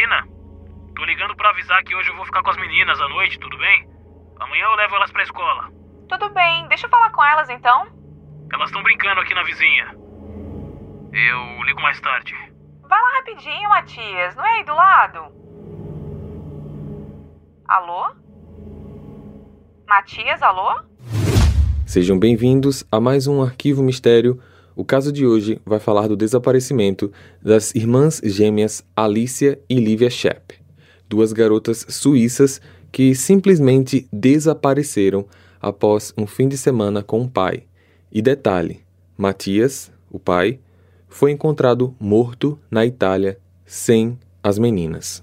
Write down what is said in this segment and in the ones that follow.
Irina? Tô ligando para avisar que hoje eu vou ficar com as meninas à noite, tudo bem? Amanhã eu levo elas pra escola. Tudo bem, deixa eu falar com elas então. Elas estão brincando aqui na vizinha. Eu ligo mais tarde. Vai lá rapidinho, Matias, não é aí do lado? Alô? Matias, alô? Sejam bem-vindos a mais um Arquivo Mistério. O caso de hoje vai falar do desaparecimento das irmãs gêmeas Alicia e Livia Shepp, duas garotas suíças que simplesmente desapareceram após um fim de semana com o pai. E detalhe: Matias, o pai, foi encontrado morto na Itália sem as meninas.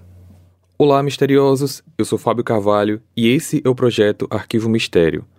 Olá, misteriosos! Eu sou Fábio Carvalho e esse é o projeto Arquivo Mistério,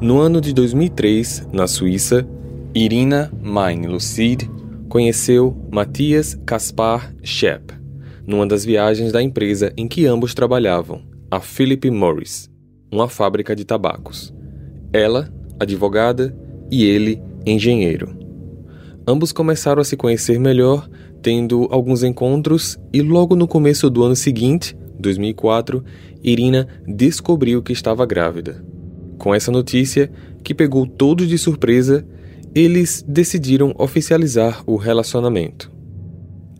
No ano de 2003, na Suíça, Irina Mein Lucide conheceu Matthias Kaspar Schepp numa das viagens da empresa em que ambos trabalhavam, a Philip Morris, uma fábrica de tabacos. Ela, advogada, e ele, engenheiro. Ambos começaram a se conhecer melhor, tendo alguns encontros, e logo no começo do ano seguinte, 2004, Irina descobriu que estava grávida. Com essa notícia, que pegou todos de surpresa, eles decidiram oficializar o relacionamento.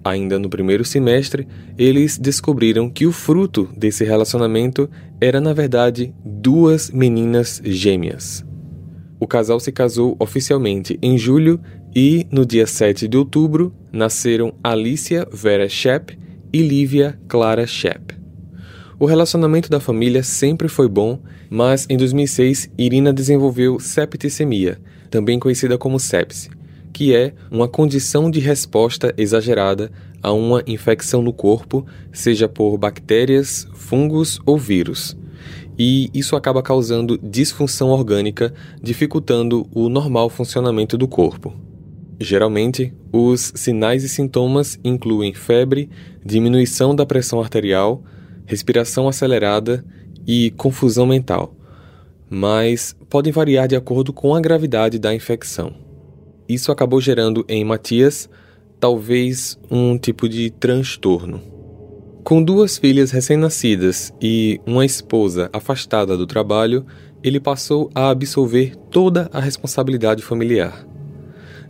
Ainda no primeiro semestre, eles descobriram que o fruto desse relacionamento era, na verdade, duas meninas gêmeas. O casal se casou oficialmente em julho e, no dia 7 de outubro, nasceram Alicia Vera Shepp e Lívia Clara Shepp. O relacionamento da família sempre foi bom, mas em 2006 Irina desenvolveu septicemia, também conhecida como sepse, que é uma condição de resposta exagerada a uma infecção no corpo, seja por bactérias, fungos ou vírus. E isso acaba causando disfunção orgânica, dificultando o normal funcionamento do corpo. Geralmente, os sinais e sintomas incluem febre, diminuição da pressão arterial, respiração acelerada e confusão mental mas podem variar de acordo com a gravidade da infecção. Isso acabou gerando em Matias talvez um tipo de transtorno. Com duas filhas recém-nascidas e uma esposa afastada do trabalho, ele passou a absolver toda a responsabilidade familiar.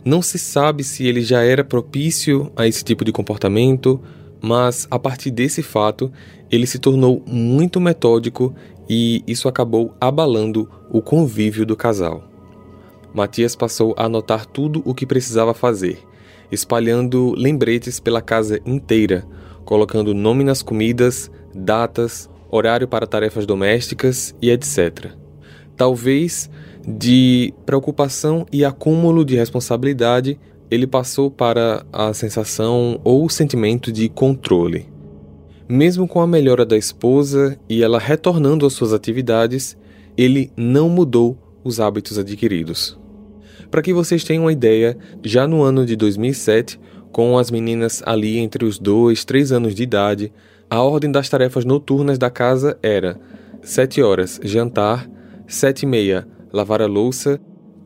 Não se sabe se ele já era propício a esse tipo de comportamento, mas a partir desse fato, ele se tornou muito metódico e isso acabou abalando o convívio do casal. Matias passou a anotar tudo o que precisava fazer, espalhando lembretes pela casa inteira, colocando nome nas comidas, datas, horário para tarefas domésticas e etc. Talvez de preocupação e acúmulo de responsabilidade, ele passou para a sensação ou sentimento de controle. Mesmo com a melhora da esposa e ela retornando às suas atividades, ele não mudou os hábitos adquiridos. Para que vocês tenham uma ideia, já no ano de 2007, com as meninas ali entre os 2 e 3 anos de idade, a ordem das tarefas noturnas da casa era 7 horas jantar, 7 e meia lavar a louça,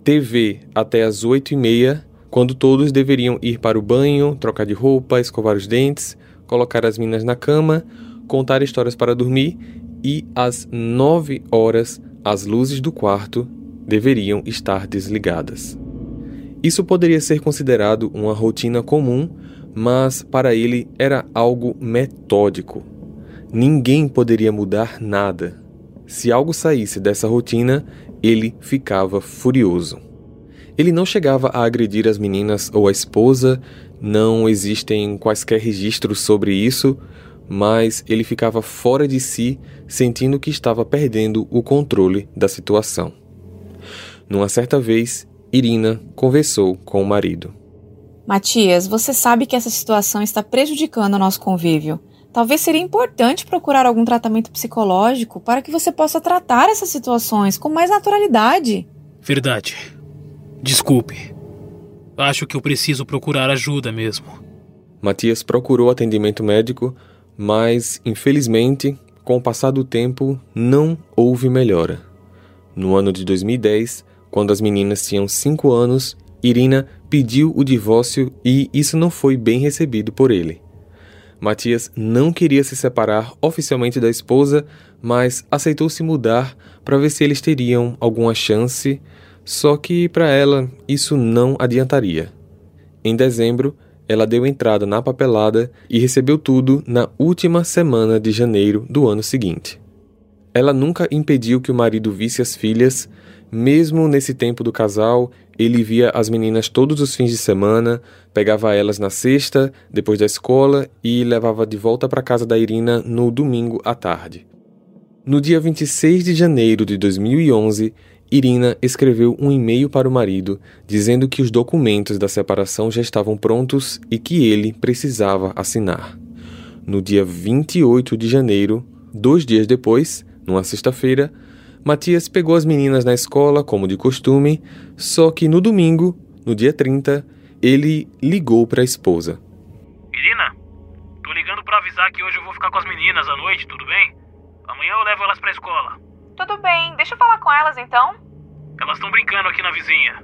TV até as 8 e meia, quando todos deveriam ir para o banho, trocar de roupa, escovar os dentes, colocar as minas na cama, contar histórias para dormir e às 9 horas as luzes do quarto deveriam estar desligadas. Isso poderia ser considerado uma rotina comum, mas para ele era algo metódico. Ninguém poderia mudar nada. Se algo saísse dessa rotina, ele ficava furioso. Ele não chegava a agredir as meninas ou a esposa, não existem quaisquer registros sobre isso, mas ele ficava fora de si, sentindo que estava perdendo o controle da situação. Numa certa vez, Irina conversou com o marido. Matias, você sabe que essa situação está prejudicando o nosso convívio. Talvez seria importante procurar algum tratamento psicológico para que você possa tratar essas situações com mais naturalidade. Verdade. Desculpe. Acho que eu preciso procurar ajuda mesmo. Matias procurou atendimento médico, mas, infelizmente, com o passar do tempo, não houve melhora. No ano de 2010, quando as meninas tinham 5 anos, Irina pediu o divórcio e isso não foi bem recebido por ele. Matias não queria se separar oficialmente da esposa, mas aceitou se mudar para ver se eles teriam alguma chance, só que para ela isso não adiantaria. Em dezembro, ela deu entrada na papelada e recebeu tudo na última semana de janeiro do ano seguinte. Ela nunca impediu que o marido visse as filhas, mesmo nesse tempo do casal, ele via as meninas todos os fins de semana, pegava elas na sexta, depois da escola, e levava de volta para casa da Irina no domingo à tarde. No dia 26 de janeiro de 2011, Irina escreveu um e-mail para o marido dizendo que os documentos da separação já estavam prontos e que ele precisava assinar. No dia 28 de janeiro, dois dias depois, numa sexta-feira, Matias pegou as meninas na escola, como de costume, só que no domingo, no dia 30, ele ligou para a esposa. Irina, tô ligando para avisar que hoje eu vou ficar com as meninas à noite, tudo bem? Amanhã eu levo elas pra escola. Tudo bem, deixa eu falar com elas então. Elas estão brincando aqui na vizinha.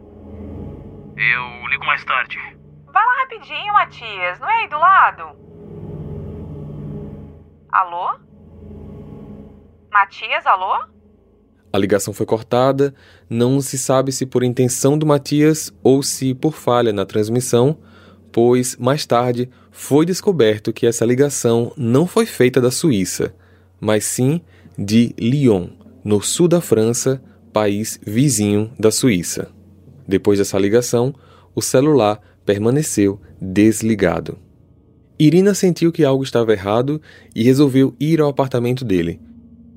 Eu ligo mais tarde. Vai lá rapidinho, Matias, não é aí do lado? Alô? Matias, alô? A ligação foi cortada, não se sabe se por intenção do Matias ou se por falha na transmissão, pois mais tarde foi descoberto que essa ligação não foi feita da Suíça, mas sim de Lyon, no sul da França, país vizinho da Suíça. Depois dessa ligação, o celular permaneceu desligado. Irina sentiu que algo estava errado e resolveu ir ao apartamento dele.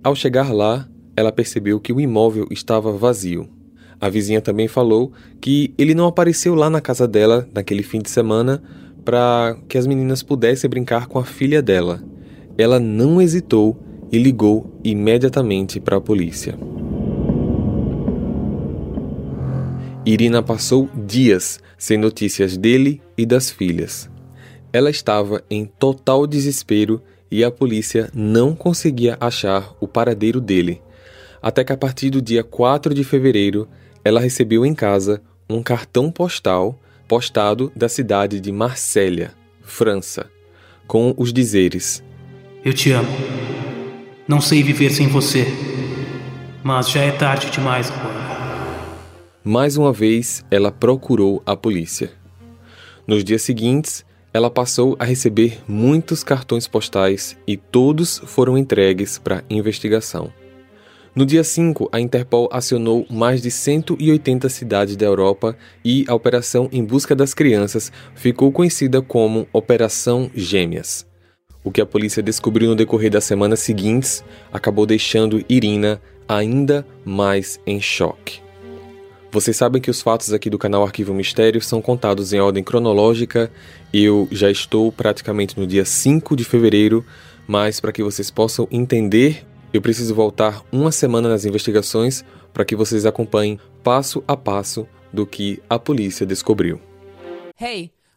Ao chegar lá, ela percebeu que o imóvel estava vazio. A vizinha também falou que ele não apareceu lá na casa dela naquele fim de semana para que as meninas pudessem brincar com a filha dela. Ela não hesitou e ligou imediatamente para a polícia. Irina passou dias sem notícias dele e das filhas. Ela estava em total desespero e a polícia não conseguia achar o paradeiro dele até que a partir do dia 4 de fevereiro ela recebeu em casa um cartão postal postado da cidade de Marsella, França, com os dizeres: Eu te amo. Não sei viver sem você, mas já é tarde demais agora. Mais uma vez, ela procurou a polícia. Nos dias seguintes, ela passou a receber muitos cartões postais e todos foram entregues para investigação. No dia 5, a Interpol acionou mais de 180 cidades da Europa e a operação em busca das crianças ficou conhecida como Operação Gêmeas. O que a polícia descobriu no decorrer das semanas seguintes acabou deixando Irina ainda mais em choque. Vocês sabem que os fatos aqui do canal Arquivo Mistério são contados em ordem cronológica. Eu já estou praticamente no dia 5 de fevereiro, mas para que vocês possam entender eu preciso voltar uma semana nas investigações para que vocês acompanhem passo a passo do que a polícia descobriu. Hey,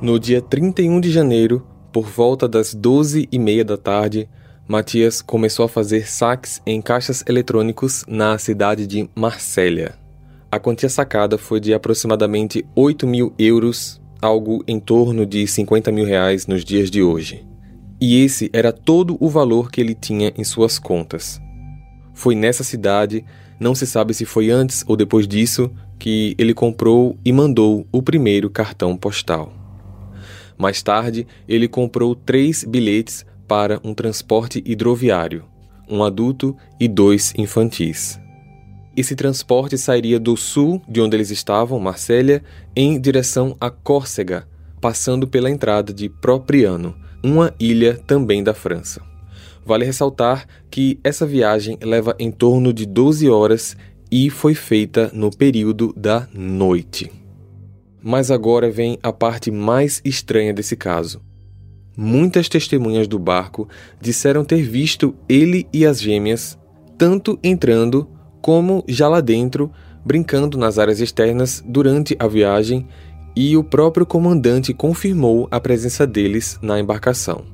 No dia 31 de janeiro, por volta das 12 e meia da tarde, Matias começou a fazer saques em caixas eletrônicos na cidade de Marsella. A quantia sacada foi de aproximadamente 8 mil euros, algo em torno de 50 mil reais nos dias de hoje. E esse era todo o valor que ele tinha em suas contas. Foi nessa cidade, Não se sabe se foi antes ou depois disso que ele comprou e mandou o primeiro cartão postal. Mais tarde, ele comprou três bilhetes para um transporte hidroviário, um adulto e dois infantis. Esse transporte sairia do sul, de onde eles estavam, Marsella, em direção a Córcega, passando pela entrada de Propriano, uma ilha também da França. Vale ressaltar que essa viagem leva em torno de 12 horas e foi feita no período da noite. Mas agora vem a parte mais estranha desse caso. Muitas testemunhas do barco disseram ter visto ele e as gêmeas tanto entrando como já lá dentro, brincando nas áreas externas durante a viagem, e o próprio comandante confirmou a presença deles na embarcação.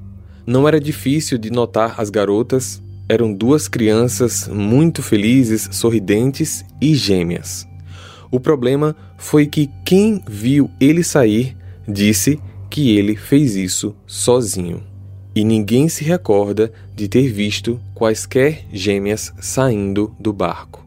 Não era difícil de notar as garotas, eram duas crianças muito felizes, sorridentes e gêmeas. O problema foi que quem viu ele sair disse que ele fez isso sozinho. E ninguém se recorda de ter visto quaisquer gêmeas saindo do barco.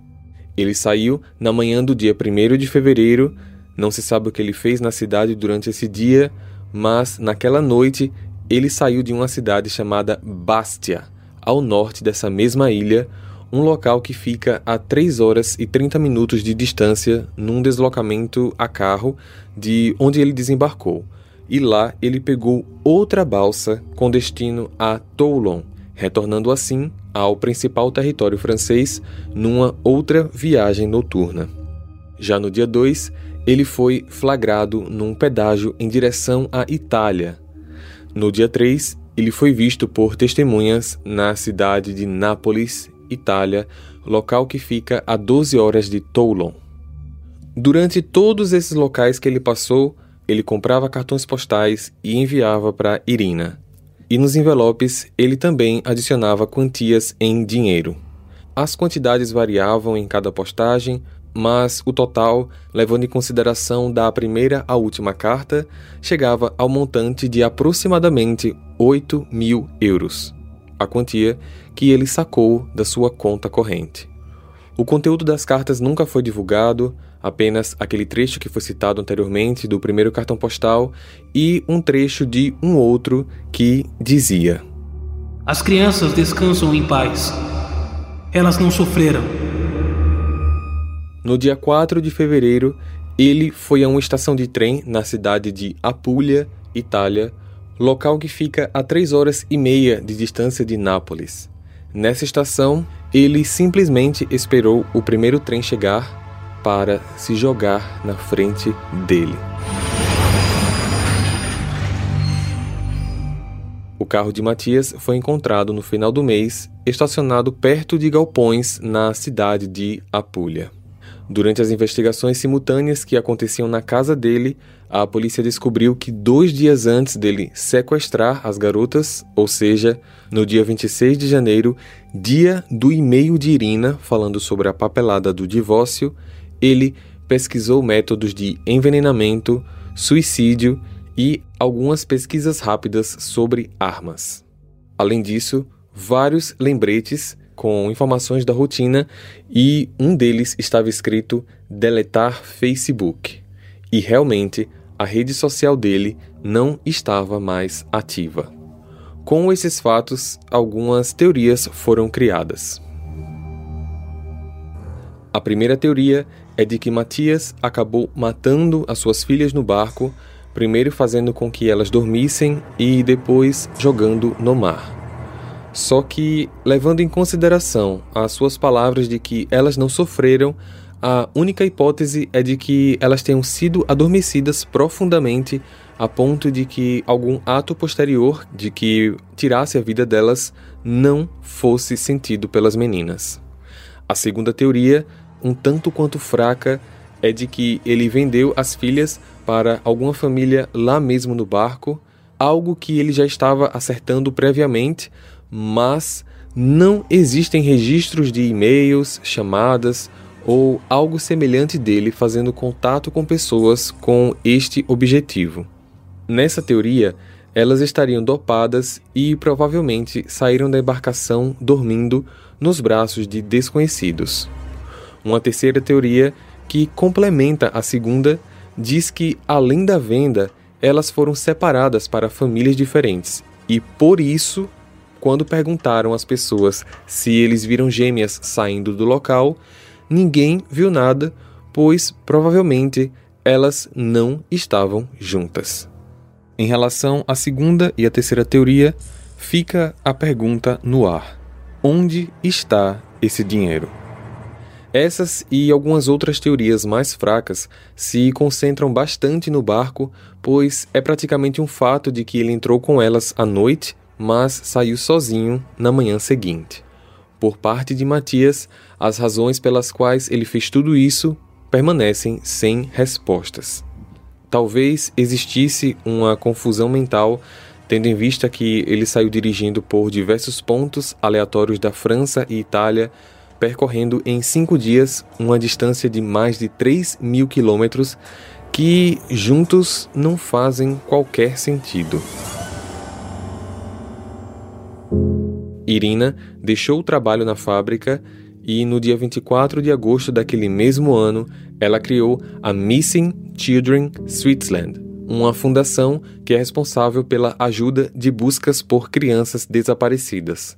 Ele saiu na manhã do dia 1 de fevereiro, não se sabe o que ele fez na cidade durante esse dia, mas naquela noite ele saiu de uma cidade chamada Bastia, ao norte dessa mesma ilha, um local que fica a 3 horas e 30 minutos de distância num deslocamento a carro de onde ele desembarcou. E lá ele pegou outra balsa com destino a Toulon, retornando assim ao principal território francês numa outra viagem noturna. Já no dia 2, ele foi flagrado num pedágio em direção à Itália. No dia 3, ele foi visto por testemunhas na cidade de Nápoles, Itália, local que fica a 12 horas de Toulon. Durante todos esses locais que ele passou, ele comprava cartões postais e enviava para Irina. E nos envelopes ele também adicionava quantias em dinheiro. As quantidades variavam em cada postagem, mas o total, levando em consideração da primeira à última carta, chegava ao montante de aproximadamente 8 mil euros, a quantia que ele sacou da sua conta corrente. O conteúdo das cartas nunca foi divulgado, apenas aquele trecho que foi citado anteriormente do primeiro cartão postal e um trecho de um outro que dizia: As crianças descansam em paz. Elas não sofreram. No dia 4 de fevereiro, ele foi a uma estação de trem na cidade de Apulia, Itália, local que fica a 3 horas e meia de distância de Nápoles. Nessa estação, ele simplesmente esperou o primeiro trem chegar para se jogar na frente dele. O carro de Matias foi encontrado no final do mês, estacionado perto de galpões na cidade de Apulia. Durante as investigações simultâneas que aconteciam na casa dele, a polícia descobriu que dois dias antes dele sequestrar as garotas, ou seja, no dia 26 de janeiro, dia do e-mail de Irina falando sobre a papelada do divórcio, ele pesquisou métodos de envenenamento, suicídio e algumas pesquisas rápidas sobre armas. Além disso, vários lembretes com informações da rotina e um deles estava escrito deletar Facebook. E realmente a rede social dele não estava mais ativa. Com esses fatos, algumas teorias foram criadas. A primeira teoria é de que Matias acabou matando as suas filhas no barco, primeiro fazendo com que elas dormissem e depois jogando no mar. Só que, levando em consideração as suas palavras de que elas não sofreram, a única hipótese é de que elas tenham sido adormecidas profundamente a ponto de que algum ato posterior de que tirasse a vida delas não fosse sentido pelas meninas. A segunda teoria, um tanto quanto fraca, é de que ele vendeu as filhas para alguma família lá mesmo no barco, algo que ele já estava acertando previamente, mas não existem registros de e-mails, chamadas ou algo semelhante dele fazendo contato com pessoas com este objetivo. Nessa teoria, elas estariam dopadas e provavelmente saíram da embarcação dormindo nos braços de desconhecidos. Uma terceira teoria, que complementa a segunda, diz que, além da venda, elas foram separadas para famílias diferentes e, por isso, quando perguntaram às pessoas se eles viram gêmeas saindo do local, ninguém viu nada, pois provavelmente elas não estavam juntas. Em relação à segunda e à terceira teoria, fica a pergunta no ar: onde está esse dinheiro? Essas e algumas outras teorias mais fracas se concentram bastante no barco, pois é praticamente um fato de que ele entrou com elas à noite mas saiu sozinho na manhã seguinte. Por parte de Matias, as razões pelas quais ele fez tudo isso permanecem sem respostas. Talvez existisse uma confusão mental, tendo em vista que ele saiu dirigindo por diversos pontos aleatórios da França e Itália, percorrendo em cinco dias uma distância de mais de 3 mil quilômetros, que juntos não fazem qualquer sentido. Irina deixou o trabalho na fábrica e, no dia 24 de agosto daquele mesmo ano, ela criou a Missing Children Switzerland, uma fundação que é responsável pela ajuda de buscas por crianças desaparecidas.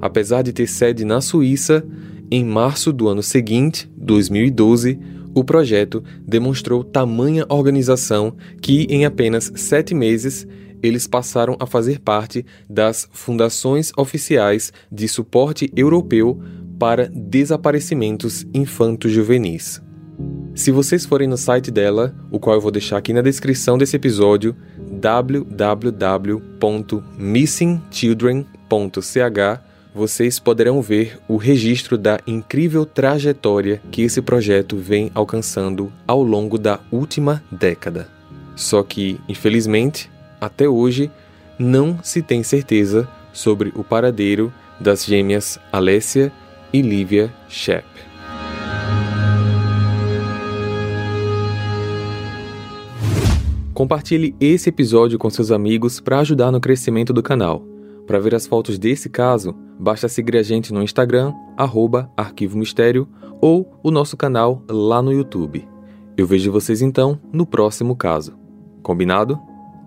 Apesar de ter sede na Suíça, em março do ano seguinte, 2012, o projeto demonstrou tamanha organização que, em apenas sete meses, eles passaram a fazer parte das fundações oficiais de suporte europeu para desaparecimentos infanto-juvenis. Se vocês forem no site dela, o qual eu vou deixar aqui na descrição desse episódio, www.missingchildren.ch, vocês poderão ver o registro da incrível trajetória que esse projeto vem alcançando ao longo da última década. Só que, infelizmente, até hoje, não se tem certeza sobre o paradeiro das gêmeas Alessia e Lívia Shep. Compartilhe esse episódio com seus amigos para ajudar no crescimento do canal. Para ver as fotos desse caso, basta seguir a gente no Instagram, arroba Arquivo Mistério, ou o nosso canal lá no YouTube. Eu vejo vocês então no próximo caso. Combinado?